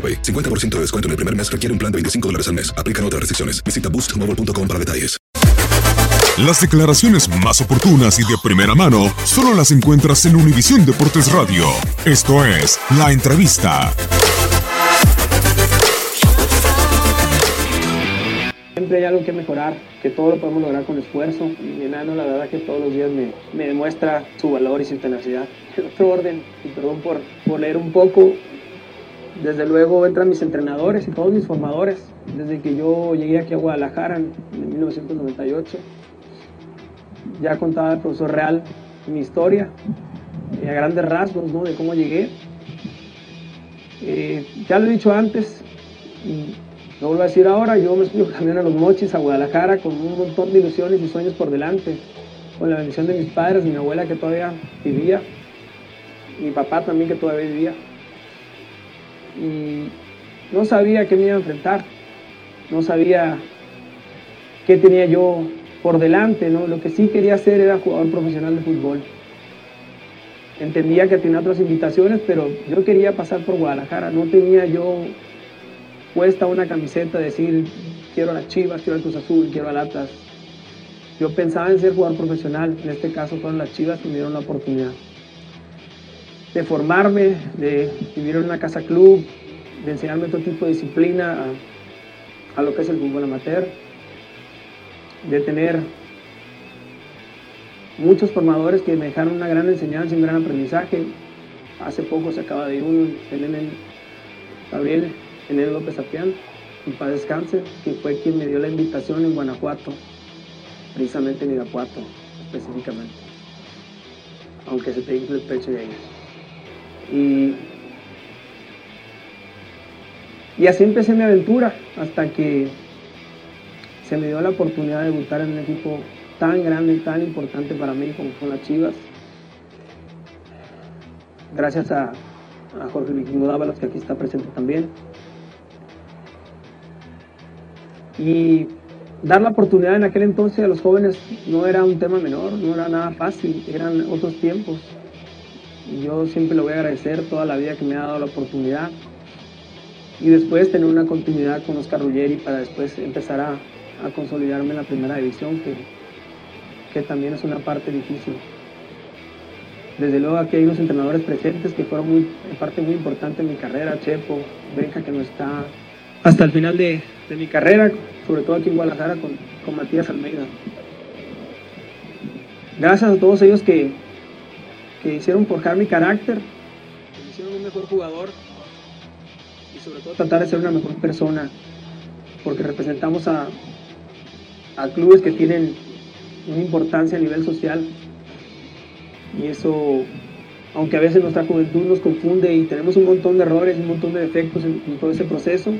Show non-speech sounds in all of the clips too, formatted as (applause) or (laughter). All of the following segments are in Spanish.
AroPay. 50% de descuento en el primer mes requiere un plan de 25 dólares al mes. Aplican otras restricciones. Visita boostmobile.com para detalles. Las declaraciones más oportunas y de primera mano solo las encuentras en Univisión Deportes Radio. Esto es La Entrevista. Siempre hay algo que mejorar, que todo lo podemos lograr con esfuerzo. Y mi enano, la verdad, que todos los días me, me demuestra su valor y su tenacidad. En (laughs) otro orden, y perdón por, por leer un poco, desde luego entran mis entrenadores y todos mis formadores. Desde que yo llegué aquí a Guadalajara en, en 1998, ya contaba el profesor Real mi historia, eh, a grandes rasgos, ¿no? De cómo llegué. Eh, ya lo he dicho antes, y lo vuelvo a decir ahora, yo me estoy cambiando a los mochis, a Guadalajara, con un montón de ilusiones y sueños por delante, con la bendición de mis padres, mi abuela que todavía vivía, mi papá también que todavía vivía. Y no sabía qué me iba a enfrentar, no sabía qué tenía yo por delante, ¿no? Lo que sí quería hacer era jugador profesional de fútbol. Entendía que tenía otras invitaciones, pero yo quería pasar por Guadalajara, no tenía yo puesta una camiseta, decir quiero a las Chivas, quiero al Cruz Azul, quiero al Atlas. Yo pensaba en ser jugador profesional, en este caso fueron las Chivas que me dieron la oportunidad de formarme, de vivir en una casa club, de enseñarme otro tipo de disciplina a, lo que es el fútbol amateur, de tener muchos formadores que me dejaron una gran enseñanza y un gran aprendizaje. Hace poco se acaba de ir uno, el Gabriel, Enel López Apián, en paz descanse, que fue quien me dio la invitación en Guanajuato, precisamente en Irapuato, específicamente. Aunque se te infle el pecho de ahí. Y, así empecé mi aventura hasta que se me dio la oportunidad de debutar en un equipo tan grande y tan importante para mí como son las Chivas. Gracias a, a Jorge Vikingo Dávalos, que aquí está presente también. Y dar la oportunidad en aquel entonces a los jóvenes no era un tema menor, no era nada fácil, eran otros tiempos. Y yo siempre le voy a agradecer toda la vida que me ha dado la oportunidad. Y después tener una continuidad con Oscar Ruggeri para después empezar a, consolidarme en la primera división, que, que también es una parte difícil. Desde luego aquí hay unos entrenadores presentes que fueron muy, parte muy importante en mi carrera, Chepo, Benja que no está hasta el final de, de mi carrera, sobre todo aquí en Guadalajara con, con Matías Almeida. Gracias a todos ellos que, que hicieron forjar mi carácter, que me hicieron un mejor jugador y sobre todo tratar de ser una mejor persona. porque representamos a, a clubes que tienen una importancia a nivel social y eso, aunque a veces nuestra juventud nos confunde y tenemos un montón de errores, un montón de defectos en, todo ese proceso,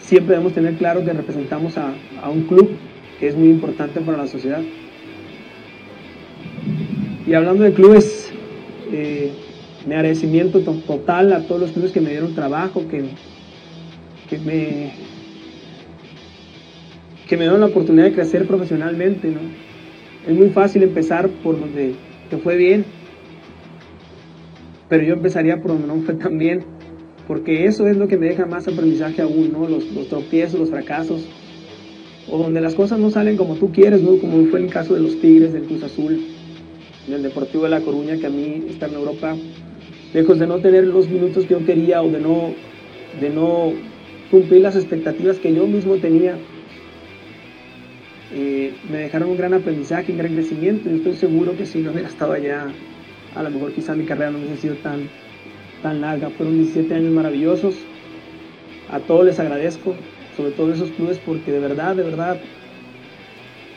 siempre debemos tener claro que representamos a, a un club que es muy importante para la sociedad. Y hablando de clubes, eh, mi agradecimiento to- total a todos los clubes que me dieron trabajo, que, que me que me dieron la oportunidad de crecer profesionalmente, ¿no? Es muy fácil empezar por donde te fue bien, pero yo empezaría por donde no fue tan bien, porque eso es lo que me deja más aprendizaje aún, ¿no? Los, los tropiezos, los fracasos, o donde las cosas no salen como tú quieres, ¿no? Como fue el caso de los Tigres, del Cruz Azul, del Deportivo de La Coruña, que a mí estar en Europa, lejos de no tener los minutos que yo quería o de no, de no cumplir las expectativas que yo mismo tenía, eh, me dejaron un gran aprendizaje, un gran crecimiento. Yo estoy seguro que si no hubiera estado allá, a lo mejor quizá mi carrera no hubiese sido tan, tan larga. Fueron 17 años maravillosos. A todos les agradezco, sobre todo esos clubes, porque de verdad, de verdad,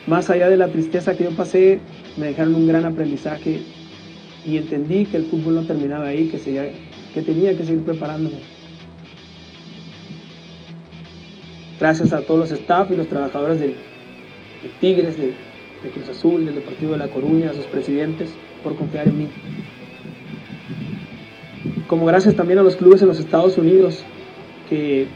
más allá de la tristeza que yo pasé, me dejaron un gran aprendizaje y entendí que el fútbol no terminaba ahí, que, que tenía que seguir preparándome. Gracias a todos los staff y los trabajadores de Tigres, de, de Cruz Azul, del Deportivo de La Coruña, a sus presidentes, por confiar en mí. Como gracias también a los clubes en los Estados Unidos, que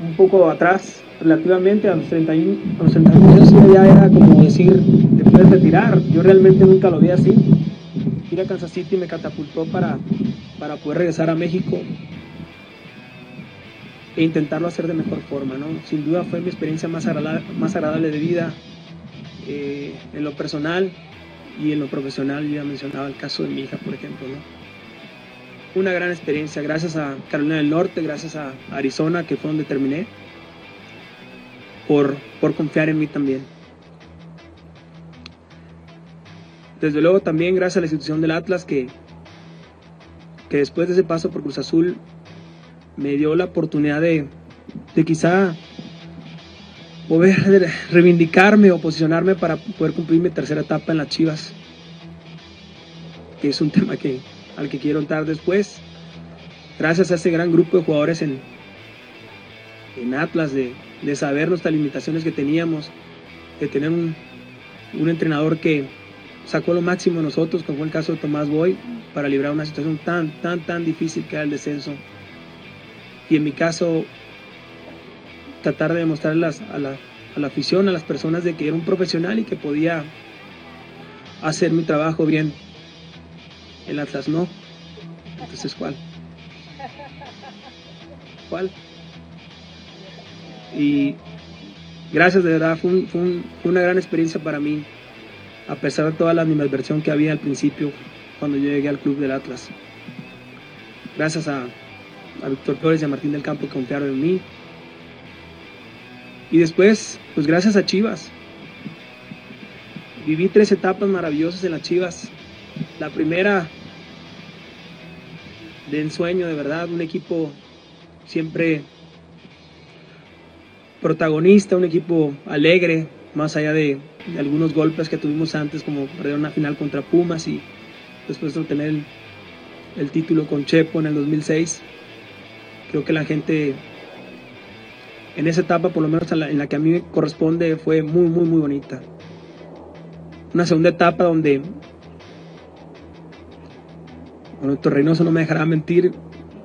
un poco atrás, relativamente a los 31, a los 31 años, ya era como decir, te puedes retirar. Yo realmente nunca lo vi así. Ir a Kansas City me catapultó para, para poder regresar a México e intentarlo hacer de mejor forma, ¿no? Sin duda fue mi experiencia más agradable, más agradable de vida eh, en lo personal y en lo profesional. Yo ya mencionaba el caso de mi hija, por ejemplo, ¿no? Una gran experiencia, gracias a Carolina del Norte, gracias a Arizona, que fue donde terminé, por, por confiar en mí también. Desde luego también gracias a la institución del Atlas que, que después de ese paso por Cruz Azul me dio la oportunidad de, de quizá poder (laughs) reivindicarme o posicionarme para poder cumplir mi tercera etapa en las Chivas, que es un (laughs) tema que, al que quiero entrar después. Gracias a ese gran grupo de jugadores en, en Atlas, de, de saber nuestras limitaciones que teníamos, de tener un, un entrenador que sacó lo máximo de nosotros, como fue el caso de Tomás Boy, para librar una situación tan, tan, tan difícil que era el descenso y en mi caso tratar de demostrarle a la, a la afición, a las personas de que era un profesional y que podía hacer mi trabajo bien. El Atlas no. Entonces, ¿cuál? ¿Cuál? Y gracias, de verdad, fue, un- fue un- fue una gran experiencia para mí, a pesar de toda la animadversión que había al principio cuando yo llegué al club del Atlas. Gracias a, a Víctor Flores y a Martín del Campo que confiaron en mí. Y después, pues gracias a Chivas. Viví tres etapas maravillosas en las Chivas. La primera de ensueño, de verdad, un equipo siempre protagonista, un equipo alegre, más allá de, algunos golpes que tuvimos antes, como perder una final contra Pumas y después de obtener el, título con Chepo en el 2006 creo que la gente en esa etapa, por lo menos en la, en la que a mí me corresponde, fue muy, muy, muy bonita. Una segunda etapa donde, bueno, Torreynoso no me dejará mentir,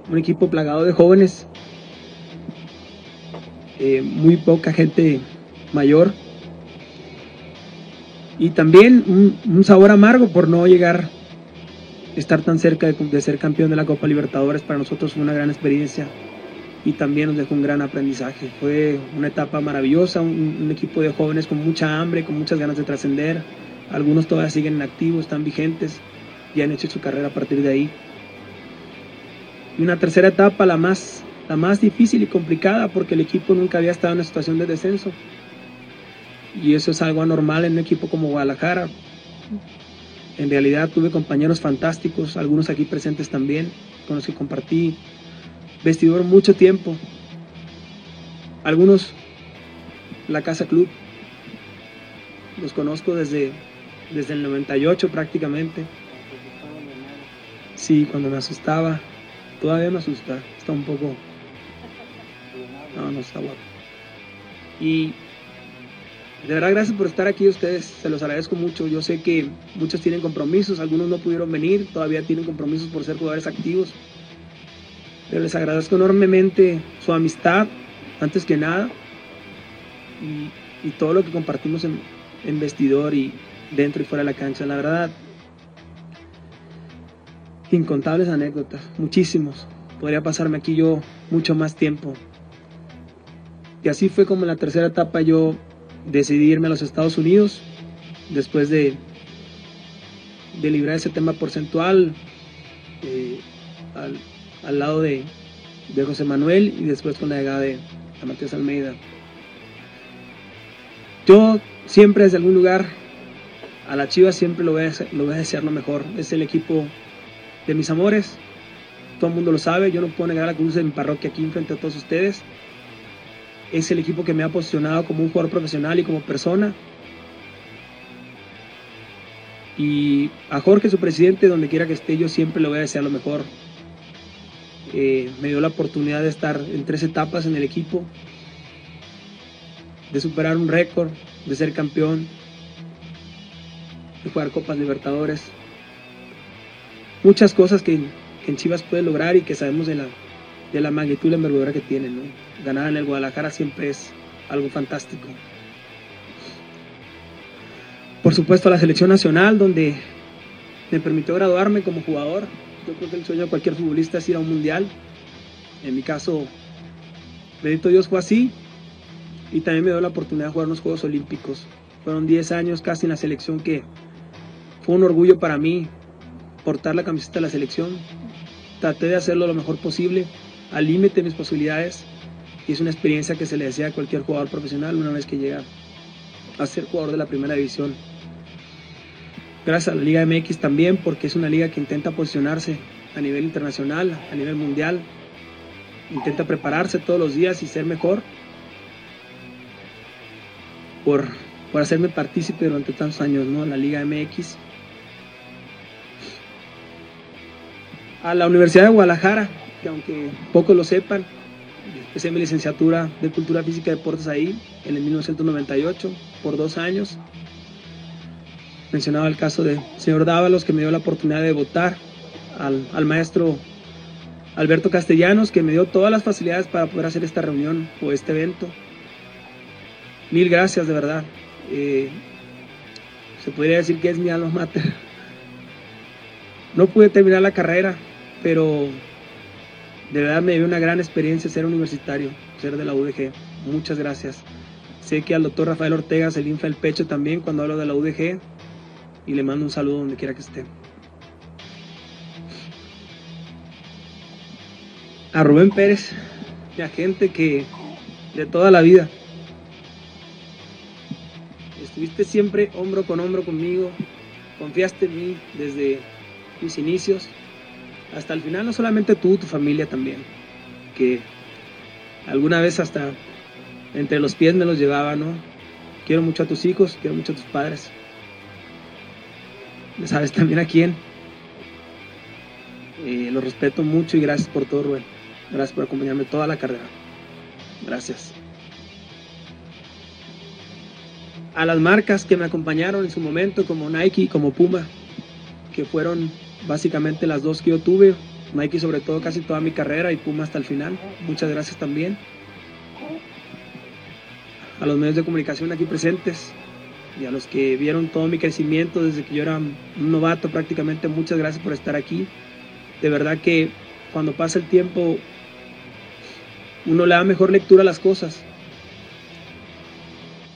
un equipo plagado de jóvenes, eh, muy poca gente mayor, y también un, sabor amargo por no llegar estar tan cerca de, ser campeón de la Copa Libertadores para nosotros fue una gran experiencia y también nos dejó un gran aprendizaje. Fue una etapa maravillosa, un, equipo de jóvenes con mucha hambre, con muchas ganas de trascender. Algunos todavía siguen en activo, están vigentes y han hecho su carrera a partir de ahí. Y una tercera etapa, la más, la más difícil y complicada, porque el equipo nunca había estado en una situación de descenso. Y eso es algo anormal en un equipo como Guadalajara, en realidad tuve compañeros fantásticos, algunos aquí presentes también, con los que compartí vestidor mucho tiempo. Algunos, la Casa Club, los conozco desde, desde el 98 prácticamente. Sí, cuando me asustaba, todavía me asusta, está un poco... No, no está guapo. Y de verdad, gracias por estar aquí ustedes, se los agradezco mucho. Yo sé que muchos tienen compromisos, algunos no pudieron venir, todavía tienen compromisos por ser jugadores activos. Pero les agradezco enormemente su amistad, antes que nada, y, todo lo que compartimos en, vestidor y dentro y fuera de la cancha. La verdad, incontables anécdotas, muchísimos. Podría pasarme aquí yo mucho más tiempo. Y así fue como en la tercera etapa yo decidí irme a los Estados Unidos después de, de librar ese tema porcentual eh, al, lado de, de, José Manuel y después con la llegada de, Matías Almeida. Yo siempre desde algún lugar a la Chivas siempre lo voy, a, lo voy a desear lo mejor. Es el equipo de mis amores. Todo el mundo lo sabe. Yo no puedo negar la cruz de mi parroquia aquí frente a todos ustedes es el equipo que me ha posicionado como un jugador profesional y como persona. Y a Jorge, su presidente, donde quiera que esté, yo siempre le voy a desear lo mejor. Eh, me dio la oportunidad de estar en tres etapas en el equipo, de superar un récord, de ser campeón, de jugar Copas Libertadores. Muchas cosas que, que en Chivas puede lograr y que sabemos de la, de la magnitud y la envergadura que tiene. ¿no? Ganar en el Guadalajara siempre es algo fantástico. Por supuesto, la selección nacional, donde me permitió graduarme como jugador. Yo creo que el sueño de cualquier futbolista es ir a un mundial. En mi caso, bendito Dios fue así. Y también me dio la oportunidad de jugar en los Juegos Olímpicos. Fueron 10 años casi en la selección que fue un orgullo para mí portar la camiseta de la selección. Traté de hacerlo lo mejor posible al límite de mis posibilidades y es una experiencia que se le desea a cualquier jugador profesional una vez que llega a ser jugador de la primera división. Gracias a la Liga MX también porque es una liga que intenta posicionarse a nivel internacional, a nivel mundial, intenta prepararse todos los días y ser mejor por, por hacerme partícipe durante tantos años, ¿no? La Liga MX. A la Universidad de Guadalajara, que aunque pocos lo sepan, empecé mi licenciatura de Cultura Física y Deportes ahí, en el 1998, por dos años. Mencionaba el caso del señor Dávalos, que me dio la oportunidad de votar al, al maestro Alberto Castellanos, que me dio todas las facilidades para poder hacer esta reunión o este evento. Mil gracias, de verdad. Eh, se podría decir que es mi alma mater. No pude terminar la carrera, pero de verdad me dio una gran experiencia ser universitario, ser de la UDG. Muchas gracias. Sé que al doctor Rafael Ortega se le infla el pecho también cuando hablo de la UDG y le mando un saludo donde quiera que esté. A Rubén Pérez, mi agente que de toda la vida estuviste siempre hombro con hombro conmigo, confiaste en mí desde mis inicios hasta el final, no solamente tú, tu familia también, que alguna vez hasta entre los pies me los llevaba, ¿no? Quiero mucho a tus hijos, quiero mucho a tus padres. ¿Sabes también a quién? Eh, los respeto mucho y gracias por todo, Rubén. Gracias por acompañarme toda la carrera. Gracias. A las marcas que me acompañaron en su momento, como Nike, como Puma, que fueron básicamente las dos que yo tuve. Nike sobre todo casi toda mi carrera y Puma hasta el final. Muchas gracias también. A los medios de comunicación aquí presentes y a los que vieron todo mi crecimiento desde que yo era un novato prácticamente, muchas gracias por estar aquí. De verdad que cuando pasa el tiempo uno le da mejor lectura a las cosas.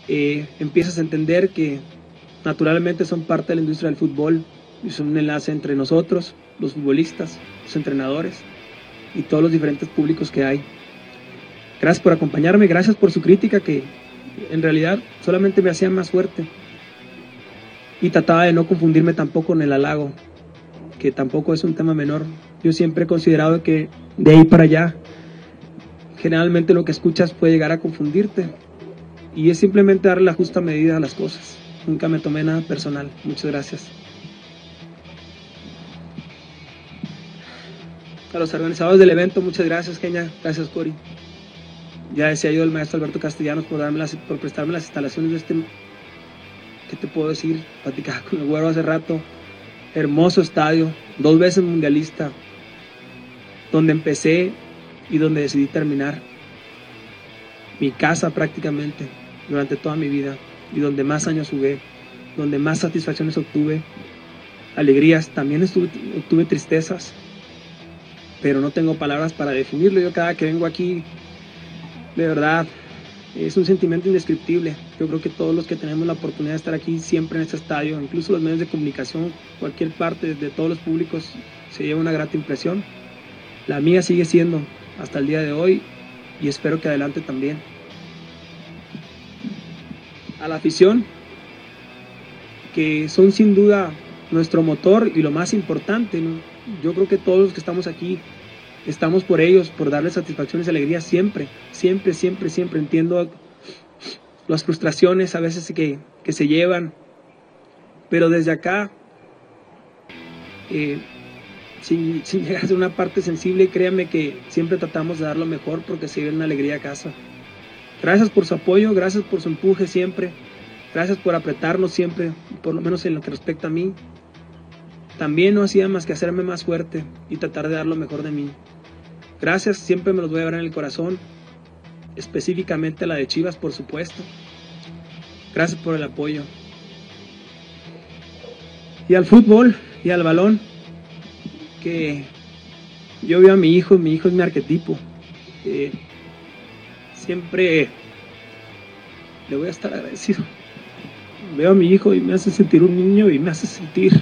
Eh, empiezas a entender que naturalmente son parte de la industria del fútbol, es un enlace entre nosotros, los futbolistas, los entrenadores y todos los diferentes públicos que hay. Gracias por acompañarme, gracias por su crítica que en realidad solamente me hacía más fuerte. Y trataba de no confundirme tampoco en el halago, que tampoco es un tema menor. Yo siempre he considerado que de ahí para allá generalmente lo que escuchas puede llegar a confundirte. Y es simplemente darle la justa medida a las cosas. Nunca me tomé nada personal. Muchas gracias. A los organizadores del evento, muchas gracias, Kenia. Gracias, Cori. Ya decía yo el maestro Alberto Castellanos por, darme las, por prestarme las instalaciones de este. ¿Qué te puedo decir? Platicaba con el güero hace rato. Hermoso estadio, dos veces mundialista, donde empecé y donde decidí terminar. Mi casa prácticamente durante toda mi vida y donde más años jugué, donde más satisfacciones obtuve, alegrías, también obtuve tristezas, pero no tengo palabras para definirlo. Yo cada que vengo aquí, de verdad, es un sentimiento indescriptible. Yo creo que todos los que tenemos la oportunidad de estar aquí siempre en este estadio, incluso los medios de comunicación, cualquier parte de todos los públicos, se lleva una grata impresión. La mía sigue siendo hasta el día de hoy y espero que adelante también. A la afición, que son sin duda nuestro motor y lo más importante, yo creo que todos los que estamos aquí estamos por ellos, por darles satisfacciones y alegrías siempre, siempre, siempre, siempre. Entiendo las frustraciones a veces que, que se llevan, pero desde acá, eh, sin, llegar a una parte sensible, créanme que siempre tratamos de dar lo mejor porque se lleva una alegría a casa. Gracias por su apoyo, gracias por su empuje siempre, gracias por apretarnos siempre, por lo menos en lo que respecta a mí. También no hacía más que hacerme más fuerte y tratar de dar lo mejor de mí. Gracias, siempre me los voy a ver en el corazón, específicamente la de Chivas, por supuesto. Gracias por el apoyo. Y al fútbol y al balón, que yo veo a mi hijo, mi hijo es mi arquetipo. siempre le voy a estar agradecido. Veo a mi hijo y me hace sentir un niño y me hace sentir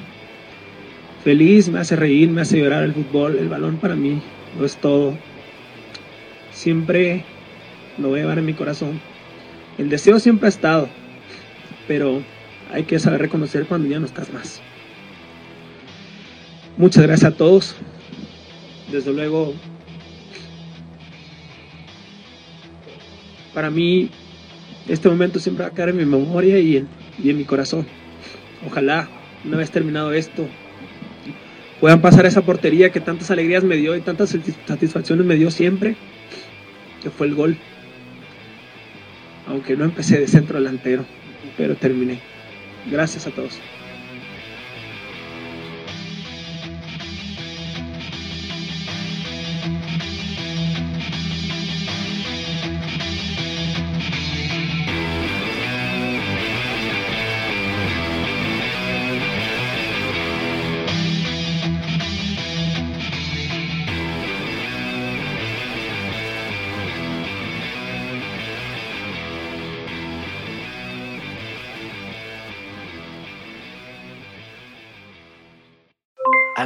feliz, me hace reír, me hace llorar el fútbol, el balón para mí, no es todo. Siempre lo voy a llevar en mi corazón. El deseo siempre ha estado, pero hay que saber reconocer cuando ya no estás más. Muchas gracias a todos. Desde luego, para mí, este momento siempre va a quedar en mi memoria y en, y en mi corazón. Ojalá, una vez terminado esto, puedan pasar esa portería que tantas alegrías me dio y tantas satisfacciones me dio siempre, que fue el gol. Aunque no empecé de centro delantero, pero terminé. Gracias a todos.